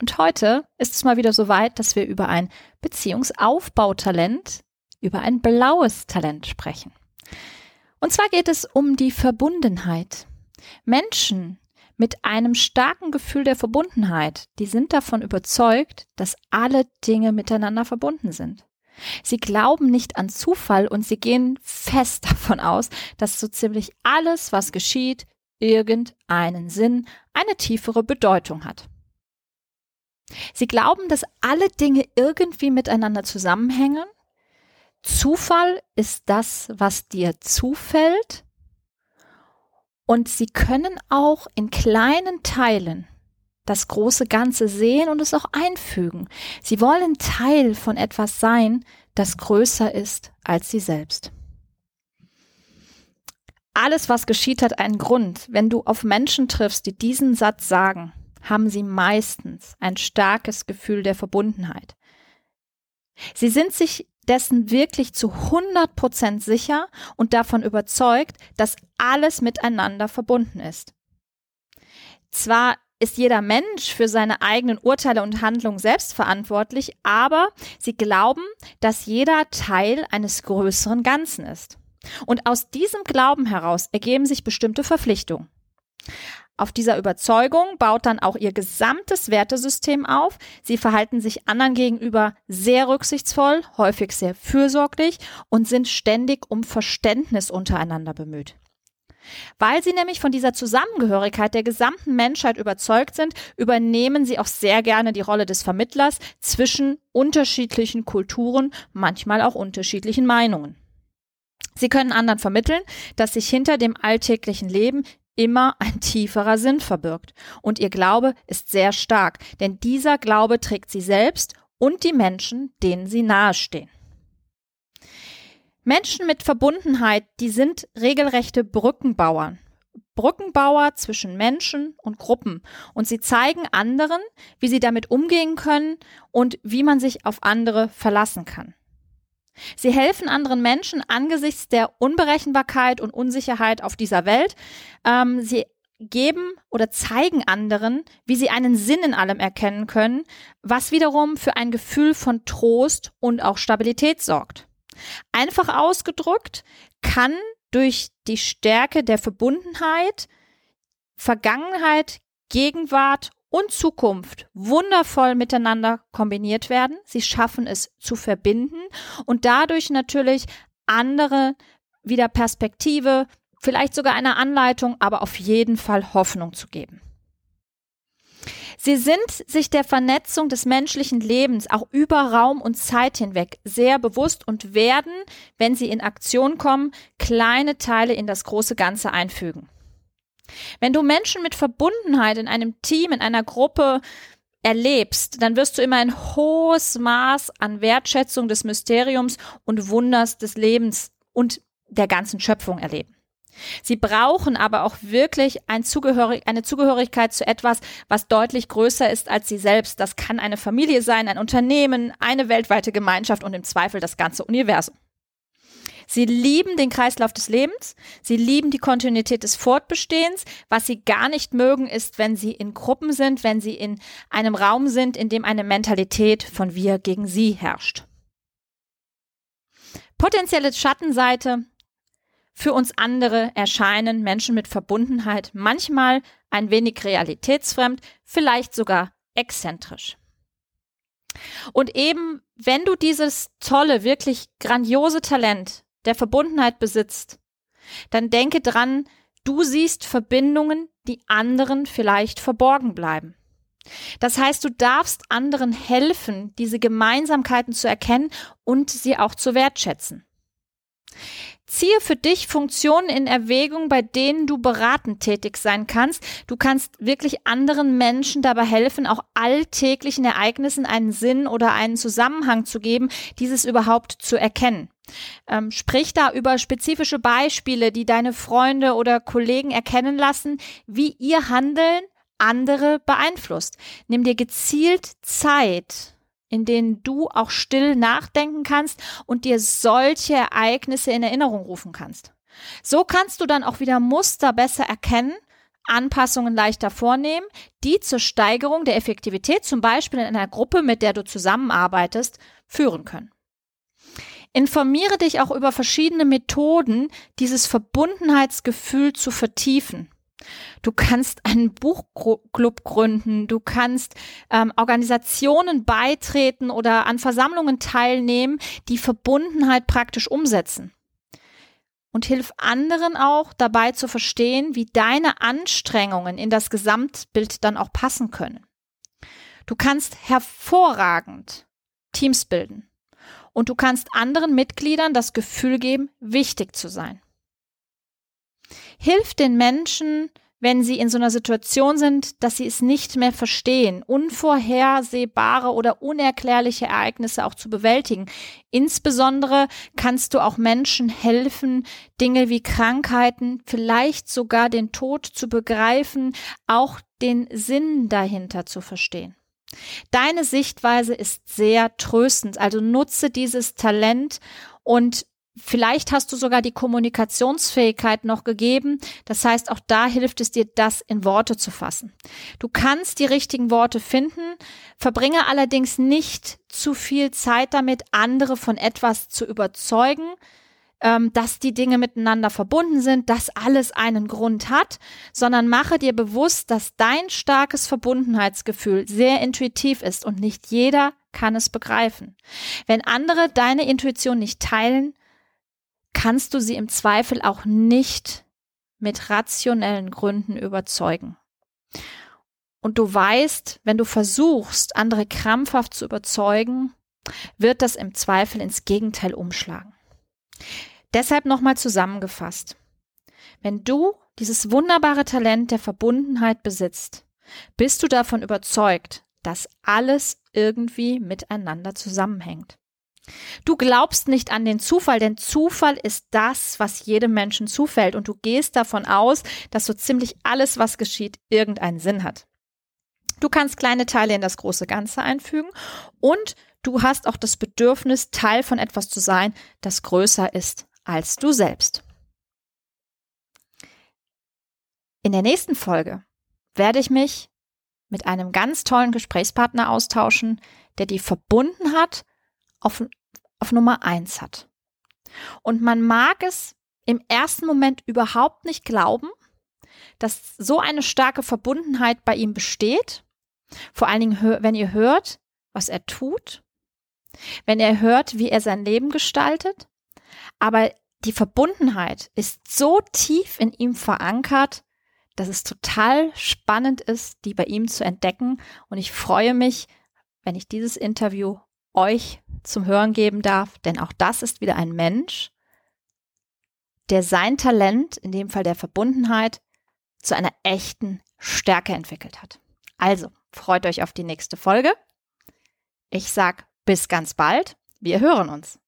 Und heute ist es mal wieder so weit, dass wir über ein Beziehungsaufbautalent, über ein blaues Talent sprechen. Und zwar geht es um die Verbundenheit. Menschen mit einem starken Gefühl der Verbundenheit, die sind davon überzeugt, dass alle Dinge miteinander verbunden sind. Sie glauben nicht an Zufall und sie gehen fest davon aus, dass so ziemlich alles, was geschieht, irgendeinen Sinn, eine tiefere Bedeutung hat. Sie glauben, dass alle Dinge irgendwie miteinander zusammenhängen. Zufall ist das, was dir zufällt. Und sie können auch in kleinen Teilen das große Ganze sehen und es auch einfügen. Sie wollen Teil von etwas sein, das größer ist als sie selbst. Alles, was geschieht, hat einen Grund. Wenn du auf Menschen triffst, die diesen Satz sagen, haben sie meistens ein starkes Gefühl der Verbundenheit. Sie sind sich dessen wirklich zu 100 Prozent sicher und davon überzeugt, dass alles miteinander verbunden ist. Zwar ist jeder Mensch für seine eigenen Urteile und Handlungen selbst verantwortlich, aber sie glauben, dass jeder Teil eines größeren Ganzen ist. Und aus diesem Glauben heraus ergeben sich bestimmte Verpflichtungen. Auf dieser Überzeugung baut dann auch ihr gesamtes Wertesystem auf. Sie verhalten sich anderen gegenüber sehr rücksichtsvoll, häufig sehr fürsorglich und sind ständig um Verständnis untereinander bemüht. Weil sie nämlich von dieser Zusammengehörigkeit der gesamten Menschheit überzeugt sind, übernehmen sie auch sehr gerne die Rolle des Vermittlers zwischen unterschiedlichen Kulturen, manchmal auch unterschiedlichen Meinungen. Sie können anderen vermitteln, dass sich hinter dem alltäglichen Leben immer ein tieferer Sinn verbirgt. Und ihr Glaube ist sehr stark, denn dieser Glaube trägt sie selbst und die Menschen, denen sie nahestehen. Menschen mit Verbundenheit, die sind regelrechte Brückenbauern. Brückenbauer zwischen Menschen und Gruppen. Und sie zeigen anderen, wie sie damit umgehen können und wie man sich auf andere verlassen kann. Sie helfen anderen Menschen angesichts der Unberechenbarkeit und Unsicherheit auf dieser Welt. Ähm, sie geben oder zeigen anderen, wie sie einen Sinn in allem erkennen können, was wiederum für ein Gefühl von Trost und auch Stabilität sorgt. Einfach ausgedrückt kann durch die Stärke der Verbundenheit Vergangenheit, Gegenwart und Zukunft wundervoll miteinander kombiniert werden. Sie schaffen es zu verbinden und dadurch natürlich andere wieder Perspektive, vielleicht sogar eine Anleitung, aber auf jeden Fall Hoffnung zu geben. Sie sind sich der Vernetzung des menschlichen Lebens auch über Raum und Zeit hinweg sehr bewusst und werden, wenn sie in Aktion kommen, kleine Teile in das große Ganze einfügen. Wenn du Menschen mit Verbundenheit in einem Team, in einer Gruppe erlebst, dann wirst du immer ein hohes Maß an Wertschätzung des Mysteriums und Wunders des Lebens und der ganzen Schöpfung erleben. Sie brauchen aber auch wirklich ein Zugehörig eine Zugehörigkeit zu etwas, was deutlich größer ist als sie selbst. Das kann eine Familie sein, ein Unternehmen, eine weltweite Gemeinschaft und im Zweifel das ganze Universum. Sie lieben den Kreislauf des Lebens, sie lieben die Kontinuität des Fortbestehens. Was sie gar nicht mögen, ist, wenn sie in Gruppen sind, wenn sie in einem Raum sind, in dem eine Mentalität von wir gegen sie herrscht. Potenzielle Schattenseite. Für uns andere erscheinen Menschen mit Verbundenheit manchmal ein wenig realitätsfremd, vielleicht sogar exzentrisch. Und eben wenn du dieses tolle, wirklich grandiose Talent der Verbundenheit besitzt, dann denke dran, du siehst Verbindungen, die anderen vielleicht verborgen bleiben. Das heißt, du darfst anderen helfen, diese Gemeinsamkeiten zu erkennen und sie auch zu wertschätzen. Ziehe für dich Funktionen in Erwägung, bei denen du beratend tätig sein kannst. Du kannst wirklich anderen Menschen dabei helfen, auch alltäglichen Ereignissen einen Sinn oder einen Zusammenhang zu geben, dieses überhaupt zu erkennen. Ähm, sprich da über spezifische Beispiele, die deine Freunde oder Kollegen erkennen lassen, wie ihr Handeln andere beeinflusst. Nimm dir gezielt Zeit in denen du auch still nachdenken kannst und dir solche Ereignisse in Erinnerung rufen kannst. So kannst du dann auch wieder Muster besser erkennen, Anpassungen leichter vornehmen, die zur Steigerung der Effektivität, zum Beispiel in einer Gruppe, mit der du zusammenarbeitest, führen können. Informiere dich auch über verschiedene Methoden, dieses Verbundenheitsgefühl zu vertiefen. Du kannst einen Buchclub gründen, du kannst ähm, Organisationen beitreten oder an Versammlungen teilnehmen, die Verbundenheit praktisch umsetzen. Und hilf anderen auch dabei zu verstehen, wie deine Anstrengungen in das Gesamtbild dann auch passen können. Du kannst hervorragend Teams bilden und du kannst anderen Mitgliedern das Gefühl geben, wichtig zu sein. Hilf den Menschen, wenn sie in so einer Situation sind, dass sie es nicht mehr verstehen, unvorhersehbare oder unerklärliche Ereignisse auch zu bewältigen. Insbesondere kannst du auch Menschen helfen, Dinge wie Krankheiten, vielleicht sogar den Tod zu begreifen, auch den Sinn dahinter zu verstehen. Deine Sichtweise ist sehr tröstend, also nutze dieses Talent und Vielleicht hast du sogar die Kommunikationsfähigkeit noch gegeben. Das heißt, auch da hilft es dir, das in Worte zu fassen. Du kannst die richtigen Worte finden, verbringe allerdings nicht zu viel Zeit damit, andere von etwas zu überzeugen, ähm, dass die Dinge miteinander verbunden sind, dass alles einen Grund hat, sondern mache dir bewusst, dass dein starkes Verbundenheitsgefühl sehr intuitiv ist und nicht jeder kann es begreifen. Wenn andere deine Intuition nicht teilen, kannst du sie im Zweifel auch nicht mit rationellen Gründen überzeugen. Und du weißt, wenn du versuchst, andere krampfhaft zu überzeugen, wird das im Zweifel ins Gegenteil umschlagen. Deshalb nochmal zusammengefasst. Wenn du dieses wunderbare Talent der Verbundenheit besitzt, bist du davon überzeugt, dass alles irgendwie miteinander zusammenhängt. Du glaubst nicht an den Zufall, denn Zufall ist das, was jedem Menschen zufällt und du gehst davon aus, dass so ziemlich alles, was geschieht, irgendeinen Sinn hat. Du kannst kleine Teile in das große Ganze einfügen und du hast auch das Bedürfnis, Teil von etwas zu sein, das größer ist als du selbst. In der nächsten Folge werde ich mich mit einem ganz tollen Gesprächspartner austauschen, der die verbunden hat auf, auf Nummer eins hat. Und man mag es im ersten Moment überhaupt nicht glauben, dass so eine starke Verbundenheit bei ihm besteht. Vor allen Dingen, wenn ihr hört, was er tut, wenn er hört, wie er sein Leben gestaltet. Aber die Verbundenheit ist so tief in ihm verankert, dass es total spannend ist, die bei ihm zu entdecken. Und ich freue mich, wenn ich dieses Interview euch zum Hören geben darf, denn auch das ist wieder ein Mensch, der sein Talent, in dem Fall der Verbundenheit, zu einer echten Stärke entwickelt hat. Also, freut euch auf die nächste Folge. Ich sag bis ganz bald. Wir hören uns.